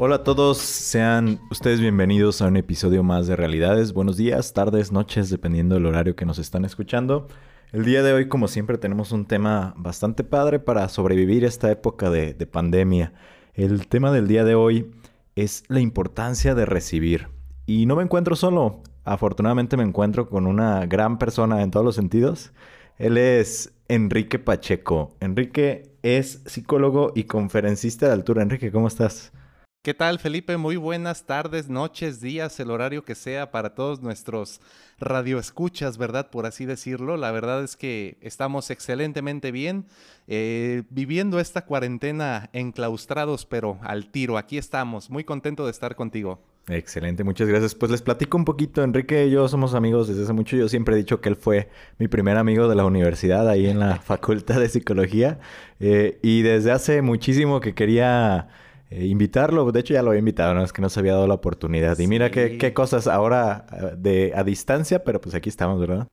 Hola a todos, sean ustedes bienvenidos a un episodio más de Realidades. Buenos días, tardes, noches, dependiendo del horario que nos están escuchando. El día de hoy, como siempre, tenemos un tema bastante padre para sobrevivir esta época de, de pandemia. El tema del día de hoy es la importancia de recibir. Y no me encuentro solo, afortunadamente me encuentro con una gran persona en todos los sentidos. Él es Enrique Pacheco. Enrique es psicólogo y conferencista de altura. Enrique, ¿cómo estás? ¿Qué tal, Felipe? Muy buenas tardes, noches, días, el horario que sea para todos nuestros radioescuchas, ¿verdad? Por así decirlo. La verdad es que estamos excelentemente bien, eh, viviendo esta cuarentena enclaustrados, pero al tiro. Aquí estamos, muy contento de estar contigo. Excelente, muchas gracias. Pues les platico un poquito. Enrique y yo somos amigos desde hace mucho. Yo siempre he dicho que él fue mi primer amigo de la universidad, ahí en la Facultad de Psicología. Eh, y desde hace muchísimo que quería eh, invitarlo. De hecho, ya lo había invitado, ¿no? Es que no se había dado la oportunidad. Y mira qué, qué, cosas ahora eh, de, a distancia, pero pues aquí estamos, ¿verdad?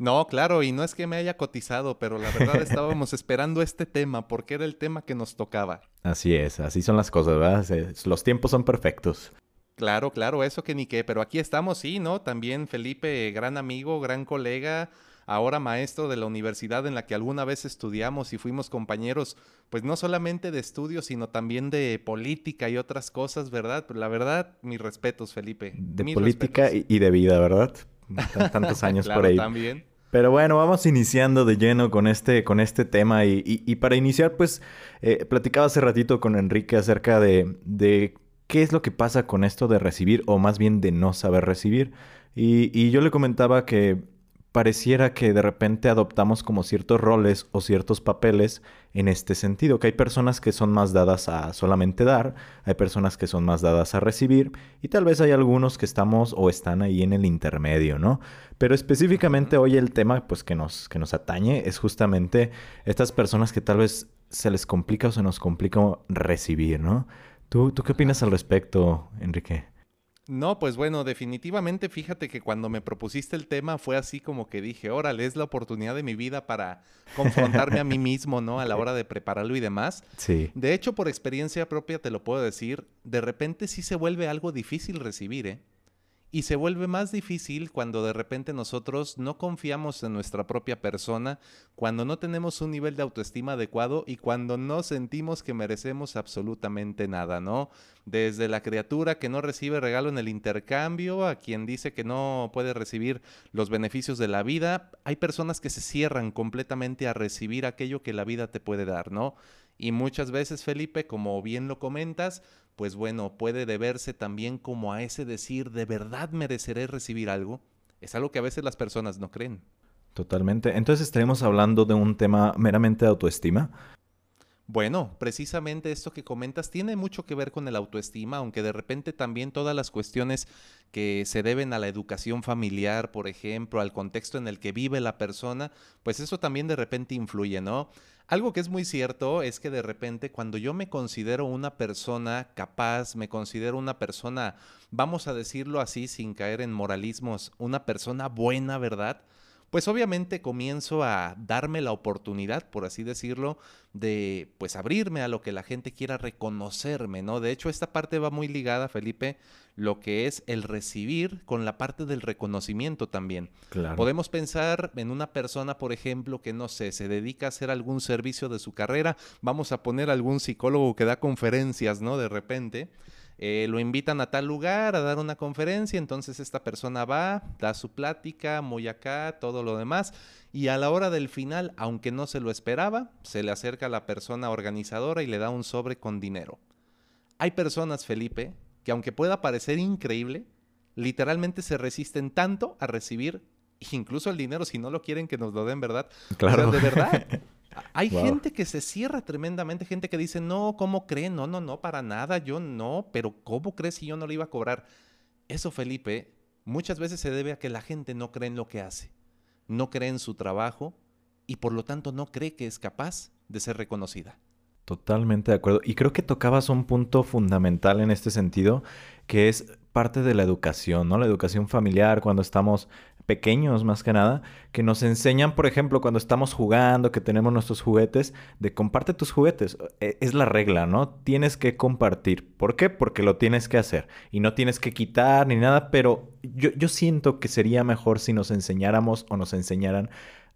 No, claro, y no es que me haya cotizado, pero la verdad estábamos esperando este tema porque era el tema que nos tocaba. Así es, así son las cosas, ¿verdad? Los tiempos son perfectos. Claro, claro, eso que ni qué, pero aquí estamos, sí, ¿no? También Felipe, gran amigo, gran colega, ahora maestro de la universidad en la que alguna vez estudiamos y fuimos compañeros, pues no solamente de estudios, sino también de política y otras cosas, ¿verdad? La verdad, mis respetos, Felipe. De política y de vida, ¿verdad? Tantos años claro, por ahí. también. Pero bueno, vamos iniciando de lleno con este, con este tema y, y, y para iniciar, pues, eh, platicaba hace ratito con Enrique acerca de, de qué es lo que pasa con esto de recibir o más bien de no saber recibir. Y, y yo le comentaba que pareciera que de repente adoptamos como ciertos roles o ciertos papeles en este sentido, que hay personas que son más dadas a solamente dar, hay personas que son más dadas a recibir y tal vez hay algunos que estamos o están ahí en el intermedio, ¿no? Pero específicamente hoy el tema pues que nos, que nos atañe es justamente estas personas que tal vez se les complica o se nos complica recibir, ¿no? ¿Tú, tú qué opinas al respecto, Enrique? No, pues bueno, definitivamente fíjate que cuando me propusiste el tema fue así como que dije, órale, es la oportunidad de mi vida para confrontarme a mí mismo, ¿no? A la hora de prepararlo y demás. Sí. De hecho, por experiencia propia te lo puedo decir, de repente sí se vuelve algo difícil recibir, ¿eh? Y se vuelve más difícil cuando de repente nosotros no confiamos en nuestra propia persona, cuando no tenemos un nivel de autoestima adecuado y cuando no sentimos que merecemos absolutamente nada, ¿no? Desde la criatura que no recibe regalo en el intercambio, a quien dice que no puede recibir los beneficios de la vida, hay personas que se cierran completamente a recibir aquello que la vida te puede dar, ¿no? Y muchas veces, Felipe, como bien lo comentas, pues bueno, puede deberse también como a ese decir, ¿de verdad mereceré recibir algo? Es algo que a veces las personas no creen. Totalmente. Entonces estaremos hablando de un tema meramente de autoestima. Bueno, precisamente esto que comentas tiene mucho que ver con el autoestima, aunque de repente también todas las cuestiones que se deben a la educación familiar, por ejemplo, al contexto en el que vive la persona, pues eso también de repente influye, ¿no? Algo que es muy cierto es que de repente cuando yo me considero una persona capaz, me considero una persona, vamos a decirlo así sin caer en moralismos, una persona buena, ¿verdad? Pues obviamente comienzo a darme la oportunidad, por así decirlo, de pues abrirme a lo que la gente quiera reconocerme, ¿no? De hecho, esta parte va muy ligada, Felipe, lo que es el recibir con la parte del reconocimiento también. Claro. Podemos pensar en una persona, por ejemplo, que no sé, se dedica a hacer algún servicio de su carrera, vamos a poner algún psicólogo que da conferencias, ¿no? De repente. Eh, lo invitan a tal lugar a dar una conferencia, entonces esta persona va, da su plática, muy acá, todo lo demás, y a la hora del final, aunque no se lo esperaba, se le acerca a la persona organizadora y le da un sobre con dinero. Hay personas, Felipe, que aunque pueda parecer increíble, literalmente se resisten tanto a recibir incluso el dinero si no lo quieren que nos lo den, ¿verdad? Claro. O sea, de verdad. Hay gente que se cierra tremendamente, gente que dice, no, ¿cómo creen? No, no, no, para nada. Gente que se cierra tremendamente, gente que dice, no, ¿cómo creen? No, no, no, para nada, yo no, pero ¿cómo crees si yo no lo iba a cobrar? Eso, Felipe, muchas veces se debe a que la gente no cree en lo que hace, no cree en su trabajo y por lo tanto no cree que es capaz de ser reconocida. Totalmente de acuerdo. Y creo que tocabas un punto fundamental en este sentido, que es parte de la educación, ¿no? La educación familiar cuando estamos pequeños más que nada, que nos enseñan, por ejemplo, cuando estamos jugando, que tenemos nuestros juguetes, de comparte tus juguetes. E, es la regla, ¿no? Tienes que compartir. ¿Por qué? Porque lo tienes que hacer. Y no tienes que quitar ni nada, pero yo, yo siento que sería mejor si nos enseñáramos o nos enseñaran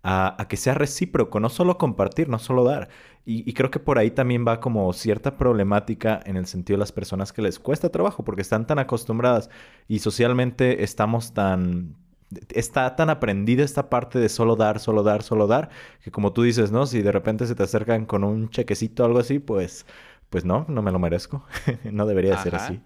a, que sea recíproco, no solo compartir, no solo dar. Y, y, creo que por ahí también va como cierta problemática en el sentido de las personas que les cuesta trabajo, porque están tan acostumbradas y socialmente estamos tan... Está tan aprendida esta parte de solo dar, solo dar, solo dar, que como tú dices, ¿no? Si de repente se te acercan con un chequecito o algo así, pues, pues no, no me lo merezco. no debería ser así.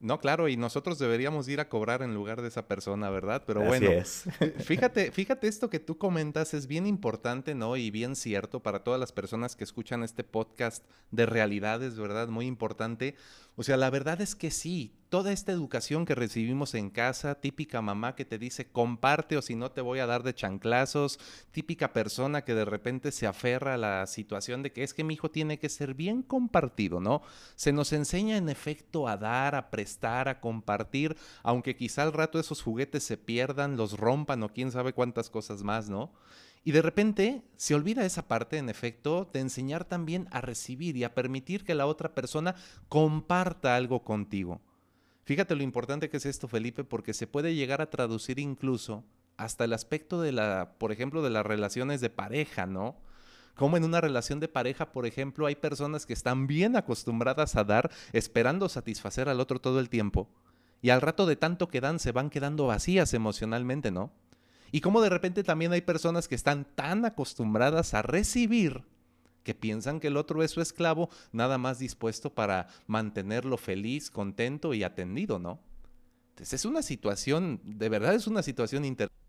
No, claro, y nosotros deberíamos ir a cobrar en lugar de esa persona, ¿verdad? Pero bueno, es. fíjate, fíjate esto que tú comentas es bien importante, ¿no? Y bien cierto para todas las personas que escuchan este podcast de realidades, ¿verdad? Muy importante. O sea, la verdad es que sí, toda esta educación que recibimos en casa, típica mamá que te dice comparte o si no te voy a dar de chanclazos, típica persona que de repente se aferra a la situación de que es que mi hijo tiene que ser bien compartido, ¿no? Se nos enseña en efecto a dar, a prestar, a compartir, aunque quizá al rato esos juguetes se pierdan, los rompan o quién sabe cuántas cosas más, ¿no? Y de repente se olvida esa parte, en efecto, de enseñar también a recibir y a permitir que la otra persona comparta algo contigo. Fíjate lo importante que es esto, Felipe, porque se puede llegar a traducir incluso hasta el aspecto de la, por ejemplo, de las relaciones de pareja, ¿no? Como en una relación de pareja, por ejemplo, hay personas que están bien acostumbradas a dar, esperando satisfacer al otro todo el tiempo, y al rato de tanto que dan se van quedando vacías emocionalmente, ¿no? Y como de repente también hay personas que están tan acostumbradas a recibir que piensan que el otro es su esclavo, nada más dispuesto para mantenerlo feliz, contento y atendido, ¿no? Entonces es una situación, de verdad es una situación interesante.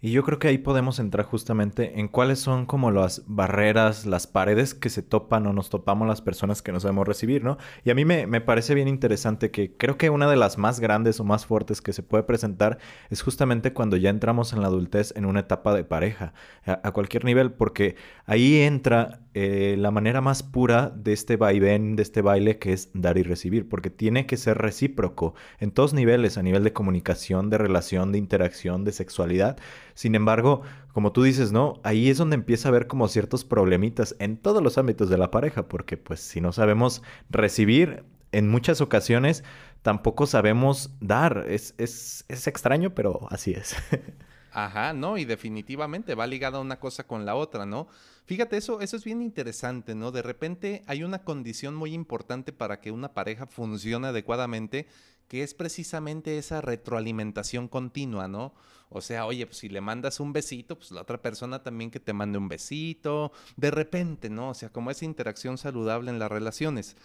Y yo creo que ahí podemos entrar justamente en cuáles son como las barreras, las paredes que se topan o nos topamos las personas que no sabemos recibir, ¿no? Y a mí me, parece bien interesante que creo que una de las más grandes o más fuertes que se puede presentar es justamente cuando ya entramos en la adultez en una etapa de pareja, a cualquier nivel, porque ahí entra eh, la manera más pura de este vaivén, de este baile, que es dar y recibir, porque tiene que ser recíproco en todos niveles, a nivel de comunicación, de relación, de interacción, de sexualidad. Sin embargo, como tú dices, ¿no? Ahí es donde empieza a haber como ciertos problemitas en todos los ámbitos de la pareja, porque pues si no sabemos recibir, en muchas ocasiones tampoco sabemos dar. Es, es, es extraño, pero así es. Ajá, no, y definitivamente va ligada una cosa con la otra, ¿no? Fíjate, eso, eso es bien interesante, ¿no? De repente hay una condición muy importante para que una pareja funcione adecuadamente, que es precisamente esa retroalimentación continua, ¿no? O sea, oye, pues si le mandas un besito, pues la otra persona también que te mande un besito, de repente, ¿no? O sea, como esa interacción saludable en las relaciones.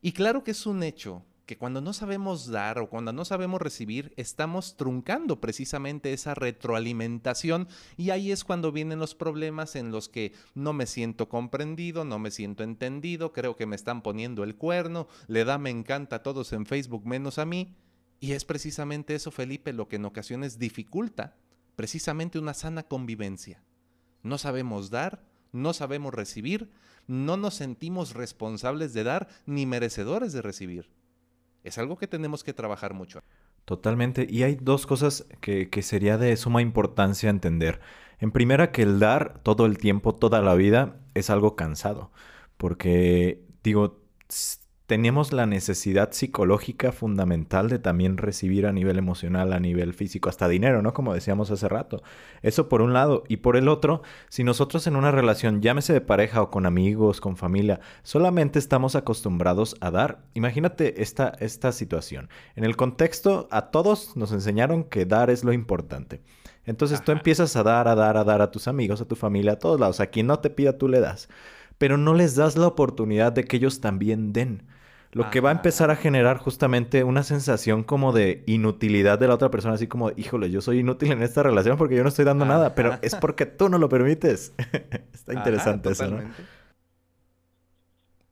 Y claro que es un hecho que cuando no sabemos dar o cuando no sabemos recibir, estamos truncando precisamente esa retroalimentación y ahí es cuando vienen los problemas en los que no me siento comprendido, no me siento entendido, creo que me están poniendo el cuerno, le da me encanta a todos en Facebook menos a mí. Y es precisamente eso, Felipe, lo que en ocasiones dificulta precisamente una sana convivencia. No sabemos dar, no sabemos recibir, no nos sentimos responsables de dar ni merecedores de recibir. Es algo que tenemos que trabajar mucho. Totalmente. Y hay dos cosas que, que, sería de suma importancia entender. En primera, que el dar todo el tiempo, toda la vida, es algo cansado. Porque, digo, tenemos la necesidad psicológica fundamental de también recibir a nivel emocional, a nivel físico, hasta dinero, ¿no? Como decíamos hace rato. Eso por un lado. Y por el otro, si nosotros en una relación, llámese de pareja o con amigos, con familia, solamente estamos acostumbrados a dar, imagínate esta, esta situación. En el contexto, a todos nos enseñaron que dar es lo importante. Entonces tú empiezas a dar, a dar, a dar a tus amigos, a tu familia, a todos lados. A quien no te pida, tú le das. Pero no les das la oportunidad de que ellos también den. Lo que va a empezar a generar justamente una sensación como de inutilidad de la otra persona, así como, híjole, yo soy inútil en esta relación porque yo no estoy dando nada, pero es porque tú no lo permites. Está interesante eso, ¿no?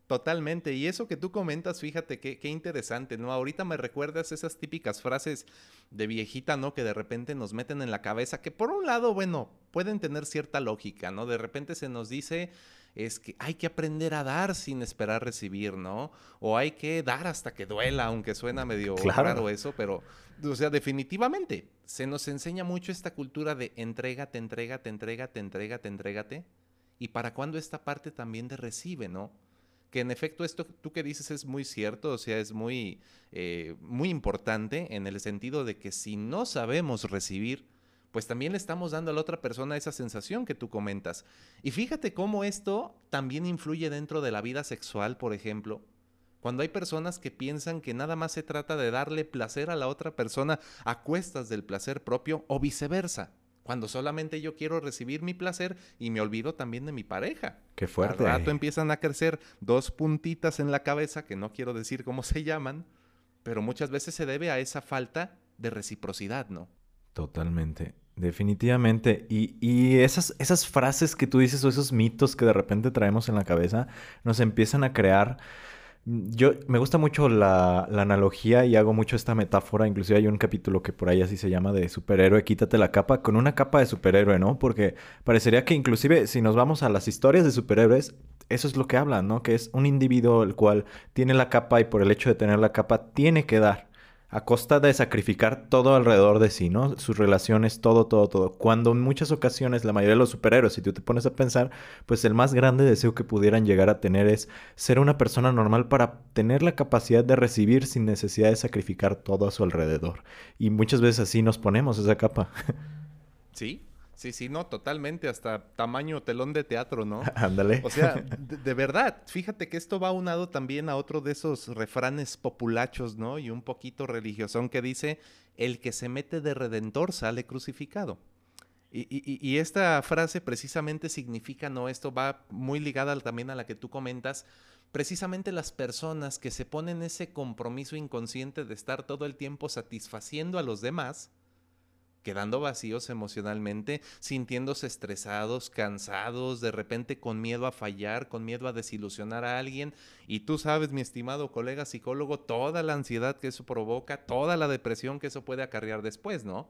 Totalmente. Y eso que tú comentas, fíjate qué, qué interesante, ¿no? Ahorita me recuerdas esas típicas frases de viejita, ¿no? Que de repente nos meten en la cabeza, que por un lado, bueno, pueden tener cierta lógica, ¿no? De repente se nos dice es que hay que aprender a dar sin esperar recibir, ¿no? O hay que dar hasta que duela, aunque suena medio claro. eso, pero, o sea, definitivamente, se nos enseña mucho esta cultura de entrégate, entrégate, entrégate, entrégate, entrégate. ¿Y para cuándo esta parte también de recibe, no? que en efecto esto tú que dices es muy cierto, o sea, es muy, eh, muy importante en el sentido de que si no sabemos recibir, pues también le estamos dando a la otra persona esa sensación que tú comentas. Y fíjate cómo esto también influye dentro de la vida sexual, por ejemplo. Cuando hay personas que piensan que nada más se trata de darle placer a la otra persona a cuestas del placer propio o viceversa. Cuando solamente yo quiero recibir mi placer y me olvido también de mi pareja. Qué fuerte. Al rato empiezan a crecer dos puntitas en la cabeza, que no quiero decir cómo se llaman, pero muchas veces se debe a esa falta de reciprocidad, ¿no? Totalmente. Definitivamente. Y, y, esas, esas frases que tú dices o esos mitos que de repente traemos en la cabeza nos empiezan a crear Mm, yo me gusta mucho la, analogía y hago mucho esta metáfora. Inclusive hay un capítulo que por ahí así se llama de superhéroe, quítate la capa con una capa de superhéroe, ¿no? Porque parecería que inclusive si nos vamos a las historias de superhéroes, eso es lo que hablan, ¿no? Que es un individuo el cual tiene la capa y por el hecho de tener la capa tiene que dar a costa de sacrificar todo alrededor de sí, ¿no? Sus relaciones, todo, todo, todo. Cuando en muchas ocasiones la mayoría de los superhéroes, si tú te pones a pensar, pues el más grande deseo que pudieran llegar a tener es ser una persona normal para tener la capacidad de recibir sin necesidad de sacrificar todo a su alrededor. Y muchas veces así nos ponemos esa capa. Sí, Sí, sí, no, totalmente, hasta tamaño telón de teatro, ¿no? Ándale. O sea, de, verdad, fíjate que esto va aunado también a otro de esos refranes populachos, ¿no? Y un poquito religiosón que dice, el que se mete de redentor sale crucificado. Y, y, esta frase precisamente significa, ¿no? Esto va muy ligada también a la que tú comentas, precisamente las personas que se ponen ese compromiso inconsciente de estar todo el tiempo satisfaciendo a los demás, quedando vacíos emocionalmente, sintiéndose estresados, cansados, de repente con miedo a fallar, con miedo a desilusionar a alguien. Y tú sabes, mi estimado colega psicólogo, toda la ansiedad que eso provoca, toda la depresión que eso puede acarrear después, ¿no?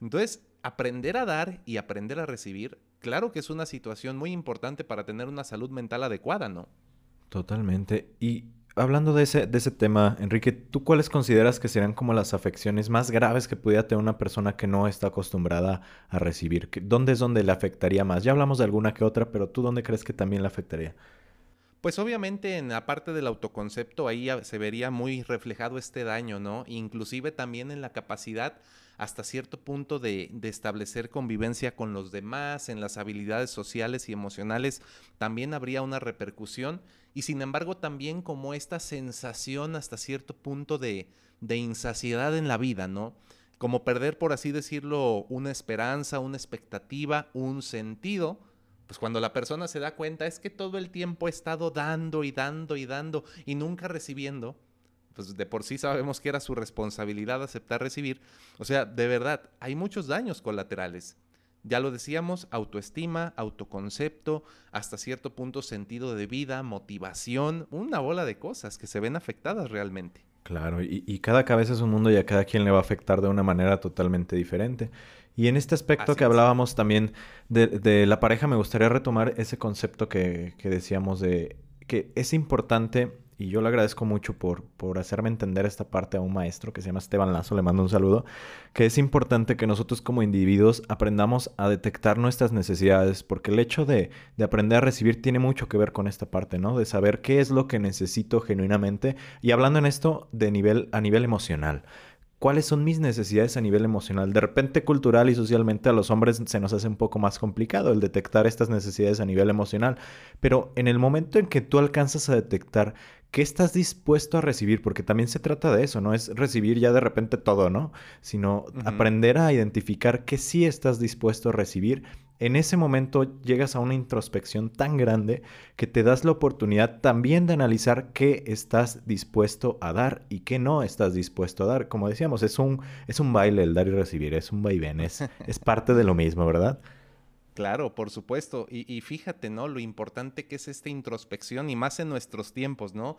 Entonces, aprender a dar y aprender a recibir, claro que es una situación muy importante para tener una salud mental adecuada, ¿no? Totalmente. Y hablando de ese, de ese tema, Enrique, ¿tú cuáles consideras que serían como las afecciones más graves que pudiera tener una persona que no está acostumbrada a recibir? ¿Dónde es donde le afectaría más? Ya hablamos de alguna que otra, pero ¿tú dónde crees que también le afectaría? Pues obviamente en la parte del autoconcepto ahí se vería muy reflejado este daño, ¿no? Inclusive también en la capacidad hasta cierto punto de, establecer convivencia con los demás, en las habilidades sociales y emocionales, también habría una repercusión y sin embargo también como esta sensación hasta cierto punto de, de insaciedad en la vida, ¿no? Como perder, por así decirlo, una esperanza, una expectativa, un sentido, pues cuando la persona se da cuenta es que todo el tiempo ha estado dando y dando y dando y nunca recibiendo, pues de por sí sabemos que era su responsabilidad aceptar recibir. O sea, de verdad, hay muchos daños colaterales. Ya lo decíamos, autoestima, autoconcepto, hasta cierto punto sentido de vida, motivación, una bola de cosas que se ven afectadas realmente. Claro, y, cada cabeza es un mundo y a cada quien le va a afectar de una manera totalmente diferente. Y en este aspecto que hablábamos también de, la pareja, me gustaría retomar ese concepto que, que decíamos de que es importante y yo le agradezco mucho por, por hacerme entender esta parte a un maestro que se llama Esteban Lazo, le mando un saludo, que es importante que nosotros como individuos aprendamos a detectar nuestras necesidades, porque el hecho de, de aprender a recibir tiene mucho que ver con esta parte, ¿no? De saber qué es lo que necesito genuinamente y hablando en esto de nivel, a nivel emocional cuáles son mis necesidades a nivel emocional. De repente, cultural y socialmente a los hombres se nos hace un poco más complicado el detectar estas necesidades a nivel emocional. Pero en el momento en que tú alcanzas a detectar qué estás dispuesto a recibir, porque también se trata de eso, no es recibir ya de repente todo, ¿no? Sino aprender a identificar qué sí estás dispuesto a recibir en ese momento llegas a una introspección tan grande que te das la oportunidad también de analizar qué estás dispuesto a dar y qué no estás dispuesto a dar. Como decíamos, es un, es un baile el dar y recibir, es un vaivén, es, es parte de lo mismo, ¿verdad? Claro, por supuesto. Y, fíjate, ¿no? Lo importante que es esta introspección y más en nuestros tiempos, ¿no?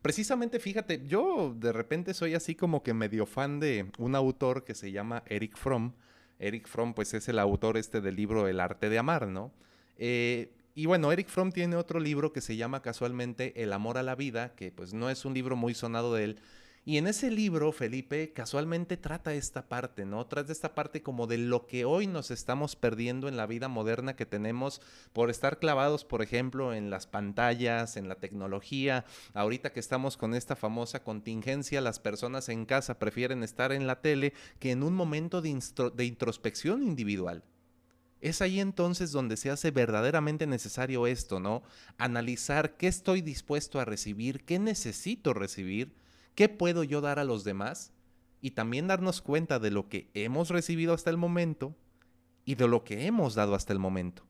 Precisamente, fíjate, yo de repente soy así como que medio fan de un autor que se llama Eric Fromm. Eric Fromm, pues es el autor este del libro El arte de amar, ¿no? Eh, y bueno, Eric Fromm tiene otro libro que se llama casualmente El amor a la vida, que pues no es un libro muy sonado de él, y en ese libro, Felipe, casualmente trata esta parte, ¿no? Trata esta parte como de lo que hoy nos estamos perdiendo en la vida moderna que tenemos por estar clavados, por ejemplo, en las pantallas, en la tecnología. Ahorita que estamos con esta famosa contingencia, las personas en casa prefieren estar en la tele que en un momento de, de introspección individual. Es ahí entonces donde se hace verdaderamente necesario esto, ¿no? Analizar qué estoy dispuesto a recibir, qué necesito recibir ¿Qué puedo yo dar a los demás? Y también darnos cuenta de lo que hemos recibido hasta el momento y de lo que hemos dado hasta el momento.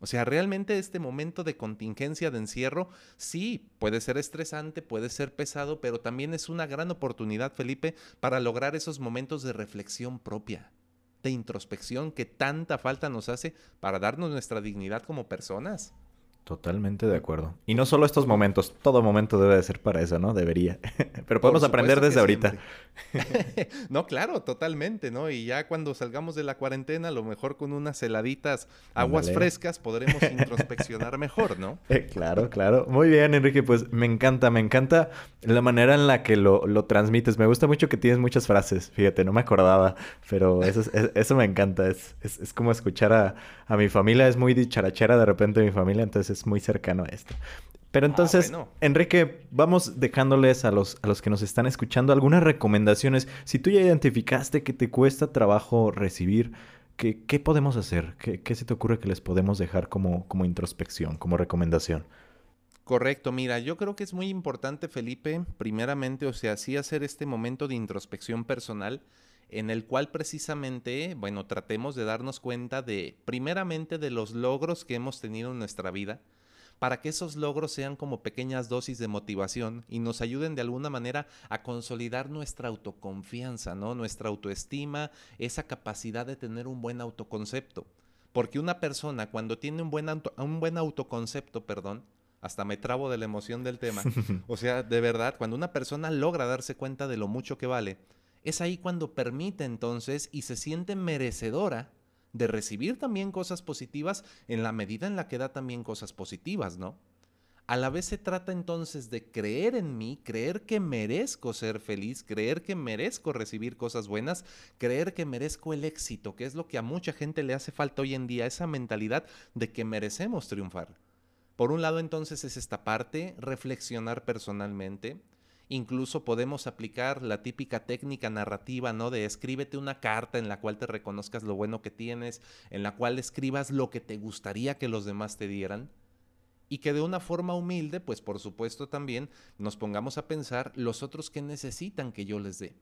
O sea, realmente este momento de contingencia, de encierro, sí, puede ser estresante, puede ser pesado, pero también es una gran oportunidad, Felipe, para lograr esos momentos de reflexión propia, de introspección que tanta falta nos hace para darnos nuestra dignidad como personas. Totalmente de acuerdo. Y no solo estos momentos, todo momento debe de ser para eso, ¿no? Debería. Pero podemos aprender desde ahorita. no, claro, totalmente, ¿no? Y ya cuando salgamos de la cuarentena, a lo mejor con unas heladitas, aguas frescas, podremos introspeccionar mejor, ¿no? Eh, claro, claro. Muy bien, Enrique, pues me encanta, me encanta la manera en la que lo, transmites. Me gusta mucho que tienes muchas frases, fíjate, no me acordaba, pero eso, eso me encanta. Es, es, como escuchar a, a mi familia, es muy dicharachera de repente mi familia, entonces muy cercano a esto. Pero ah, entonces, Enrique, vamos dejándoles a los, a los que nos están escuchando algunas recomendaciones. Si tú ya identificaste que te cuesta trabajo recibir, ¿qué, qué podemos hacer? ¿Qué, ¿Qué, se te ocurre que les podemos dejar como, como introspección, como recomendación? Correcto, mira, yo creo que es muy importante, Felipe, primeramente, o sea, sí hacer este momento de introspección personal en el cual precisamente, bueno, tratemos de darnos cuenta de, primeramente, de los logros que hemos tenido en nuestra vida, para que esos logros sean como pequeñas dosis de motivación y nos ayuden de alguna manera a consolidar nuestra autoconfianza, ¿no? Nuestra autoestima, esa capacidad de tener un buen autoconcepto. Porque una persona cuando tiene un buen, un buen autoconcepto, perdón, hasta me trabo de la emoción del tema. o sea, de verdad, cuando una persona logra darse cuenta de lo mucho que vale, es ahí cuando permite entonces y se siente merecedora de recibir también cosas positivas en la medida en la que da también cosas positivas, ¿no? A la vez se trata entonces de creer en mí, creer que merezco ser feliz, creer que merezco recibir cosas buenas, creer que merezco el éxito, que es lo que a mucha gente le hace falta hoy en día, esa mentalidad de que merecemos triunfar. Por un lado entonces es esta parte, reflexionar personalmente, Incluso podemos aplicar la típica técnica narrativa, ¿no? De escríbete una carta en la cual te reconozcas lo bueno que tienes, en la cual escribas lo que te gustaría que los demás te dieran. Y que de una forma humilde, pues por supuesto también nos pongamos a pensar los otros que necesitan que yo les dé.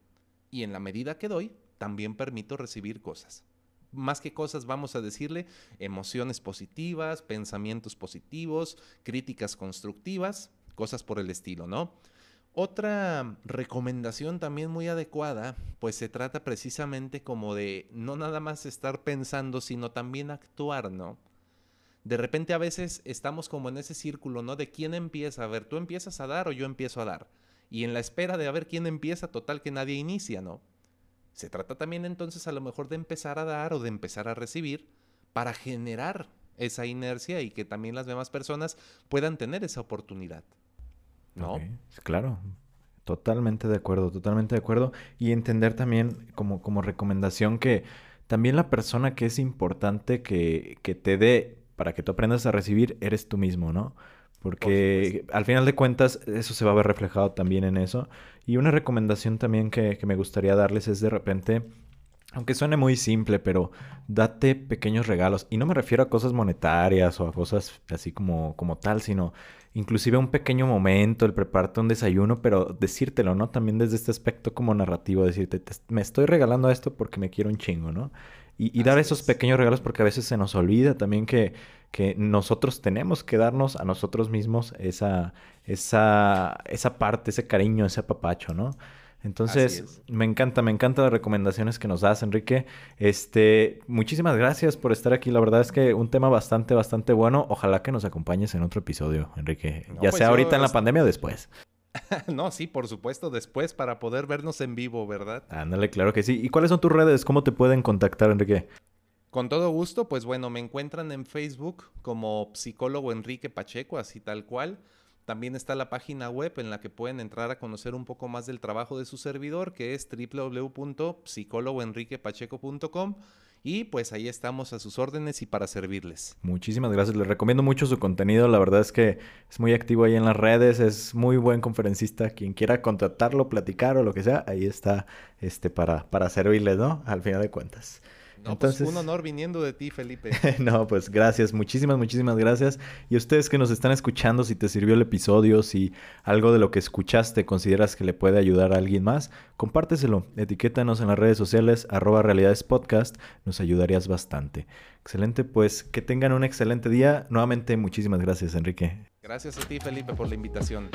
Y en la medida que doy, también permito recibir cosas. Más que cosas, vamos a decirle emociones positivas, pensamientos positivos, críticas constructivas, cosas por el estilo, ¿no? Otra recomendación también muy adecuada, pues se trata precisamente como de no nada más estar pensando, sino también actuar, ¿no? De repente a veces estamos como en ese círculo, ¿no? De quién empieza, a ver, tú empiezas a dar o yo empiezo a dar. Y en la espera de a ver quién empieza, total que nadie inicia, ¿no? Se trata también entonces a lo mejor de empezar a dar o de empezar a recibir para generar esa inercia y que también las demás personas puedan tener esa oportunidad. ¿No? Claro, totalmente de acuerdo, totalmente de acuerdo. Y entender también como, como recomendación que también la persona que es importante que, que te dé para que tú aprendas a recibir eres tú mismo, ¿no? Porque al final de cuentas eso se va a ver reflejado también en eso. Y una recomendación también que, que me gustaría darles es de repente aunque suene muy simple, pero date pequeños regalos. Y no me refiero a cosas monetarias o a cosas así como, como tal, sino inclusive un pequeño momento, el prepararte un desayuno, pero decírtelo, ¿no? También desde este aspecto como narrativo, decirte, me estoy regalando esto porque me quiero un chingo, ¿no? Y, dar esos pequeños regalos porque a veces se nos olvida también que, que nosotros tenemos que darnos a nosotros mismos esa, esa, esa parte, ese cariño, ese apapacho, ¿no? Entonces, me encanta, me encantan las recomendaciones que nos das, Enrique. Este, muchísimas gracias por estar aquí. La verdad es que un tema bastante, bastante bueno. Ojalá que nos acompañes en otro episodio, Enrique. ya pues sea ahorita en la pandemia o después. no, sí, por supuesto, después para poder vernos en vivo, ¿verdad? Ándale, claro que sí. ¿Y cuáles son tus redes? ¿Cómo te pueden contactar, Enrique? Con todo gusto, pues bueno, me encuentran en Facebook como psicólogo Enrique Pacheco, así tal cual. También está la página web en la que pueden entrar a conocer un poco más del trabajo de su servidor, que es www.psicólogoenriquepacheco.com. Y pues ahí estamos a sus órdenes y para servirles. Muchísimas gracias. Les recomiendo mucho su contenido. La verdad es que es muy activo ahí en las redes. Es muy buen conferencista. Quien quiera contratarlo, platicar o lo que sea, ahí está este, para, para servirles, ¿no? Al final de cuentas. Pues, Entonces, un honor viniendo de ti, Felipe. no, pues gracias, muchísimas, muchísimas gracias. Y ustedes que nos están escuchando, si te sirvió el episodio, si algo de lo que escuchaste consideras que le puede ayudar a alguien más, compárteselo, etiquétanos en las redes sociales, arroba realidades podcast, nos ayudarías bastante. Excelente, pues que tengan un excelente día. Nuevamente, muchísimas gracias, Enrique. Gracias a ti, Felipe, por la invitación.